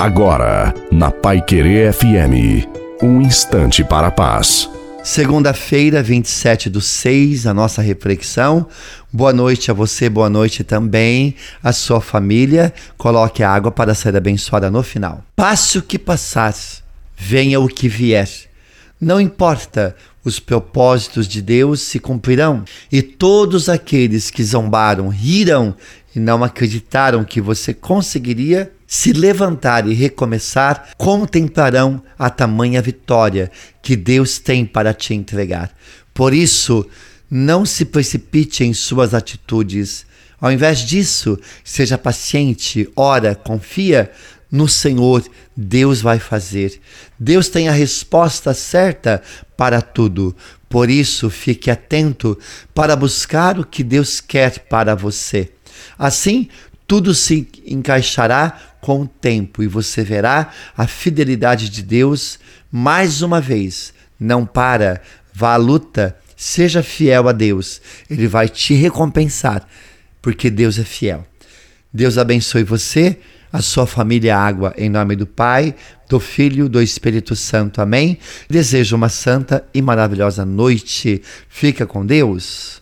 Agora, na Pai Querer FM, um instante para a paz. Segunda-feira, 27 do 6, a nossa reflexão. Boa noite a você, boa noite também à sua família. Coloque a água para ser abençoada no final. Passe o que passar, venha o que vier. Não importa, os propósitos de Deus se cumprirão, e todos aqueles que zombaram, riram e não acreditaram que você conseguiria se levantar e recomeçar, contemplarão a tamanha vitória que Deus tem para te entregar. Por isso, não se precipite em suas atitudes. Ao invés disso, seja paciente, ora, confia no Senhor, Deus vai fazer. Deus tem a resposta certa para tudo. Por isso, fique atento para buscar o que Deus quer para você. Assim, tudo se encaixará com o tempo e você verá a fidelidade de Deus mais uma vez. Não para, vá à luta, seja fiel a Deus. Ele vai te recompensar, porque Deus é fiel. Deus abençoe você a sua família água, em nome do Pai, do Filho, do Espírito Santo. Amém. Desejo uma santa e maravilhosa noite. Fica com Deus.